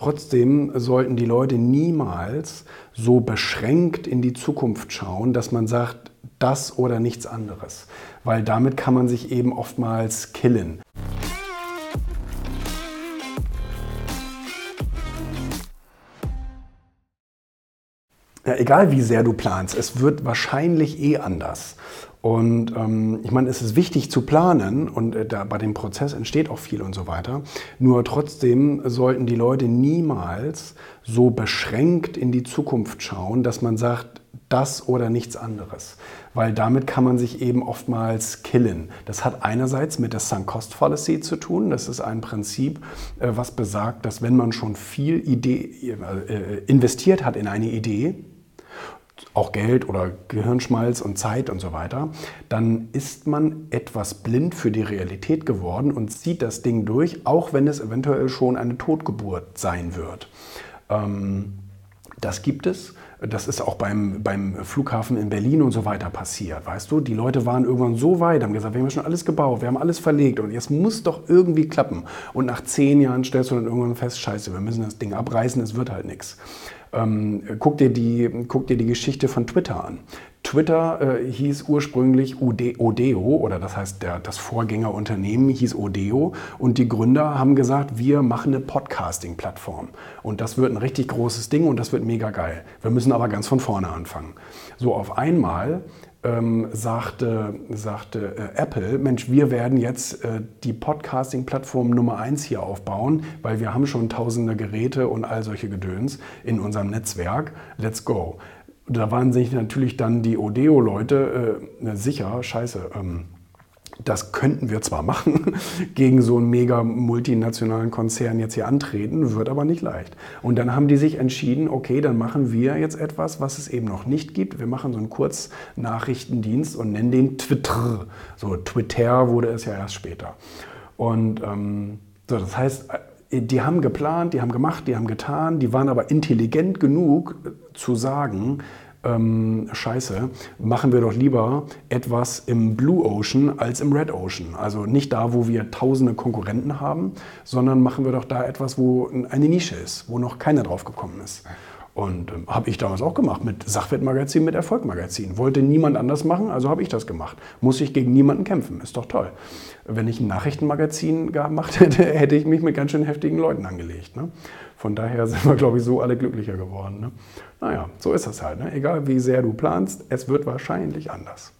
Trotzdem sollten die Leute niemals so beschränkt in die Zukunft schauen, dass man sagt, das oder nichts anderes. Weil damit kann man sich eben oftmals killen. Ja, egal wie sehr du planst, es wird wahrscheinlich eh anders. Und ähm, ich meine, es ist wichtig zu planen und äh, da bei dem Prozess entsteht auch viel und so weiter. Nur trotzdem sollten die Leute niemals so beschränkt in die Zukunft schauen, dass man sagt, das oder nichts anderes. Weil damit kann man sich eben oftmals killen. Das hat einerseits mit der Sunk Cost Fallacy zu tun. Das ist ein Prinzip, äh, was besagt, dass wenn man schon viel Idee, äh, investiert hat in eine Idee, auch Geld oder Gehirnschmalz und Zeit und so weiter, dann ist man etwas blind für die Realität geworden und zieht das Ding durch, auch wenn es eventuell schon eine Totgeburt sein wird. Ähm, das gibt es. Das ist auch beim, beim Flughafen in Berlin und so weiter passiert. Weißt du, die Leute waren irgendwann so weit, haben gesagt, wir haben schon alles gebaut, wir haben alles verlegt und jetzt muss doch irgendwie klappen. Und nach zehn Jahren stellst du dann irgendwann fest, scheiße, wir müssen das Ding abreißen, es wird halt nichts. Ähm, guck, dir die, guck dir die Geschichte von Twitter an. Twitter äh, hieß ursprünglich Odeo oder das heißt der, das Vorgängerunternehmen hieß Odeo und die Gründer haben gesagt, wir machen eine Podcasting-Plattform und das wird ein richtig großes Ding und das wird mega geil. Wir müssen aber ganz von vorne anfangen. So auf einmal ähm, sagte, sagte äh, Apple, Mensch, wir werden jetzt äh, die Podcasting-Plattform Nummer eins hier aufbauen, weil wir haben schon tausende Geräte und all solche Gedöns in unserem Netzwerk. Let's go. Da waren sich natürlich dann die Odeo-Leute äh, sicher, scheiße, ähm, das könnten wir zwar machen, gegen so einen mega multinationalen Konzern jetzt hier antreten, wird aber nicht leicht. Und dann haben die sich entschieden, okay, dann machen wir jetzt etwas, was es eben noch nicht gibt. Wir machen so einen Kurznachrichtendienst und nennen den Twitter. So, Twitter wurde es ja erst später. Und ähm, so, das heißt, äh, die haben geplant, die haben gemacht, die haben getan, die waren aber intelligent genug äh, zu sagen, ähm, scheiße, machen wir doch lieber etwas im Blue Ocean als im Red Ocean. Also nicht da, wo wir tausende Konkurrenten haben, sondern machen wir doch da etwas, wo eine Nische ist, wo noch keiner drauf gekommen ist. Und ähm, habe ich damals auch gemacht mit Sachwertmagazin, mit Erfolgmagazin. Wollte niemand anders machen, also habe ich das gemacht. Muss ich gegen niemanden kämpfen, ist doch toll. Wenn ich ein Nachrichtenmagazin gemacht hätte, hätte ich mich mit ganz schön heftigen Leuten angelegt. Ne? Von daher sind wir, glaube ich, so alle glücklicher geworden. Ne? Naja, so ist das halt. Ne? Egal wie sehr du planst, es wird wahrscheinlich anders.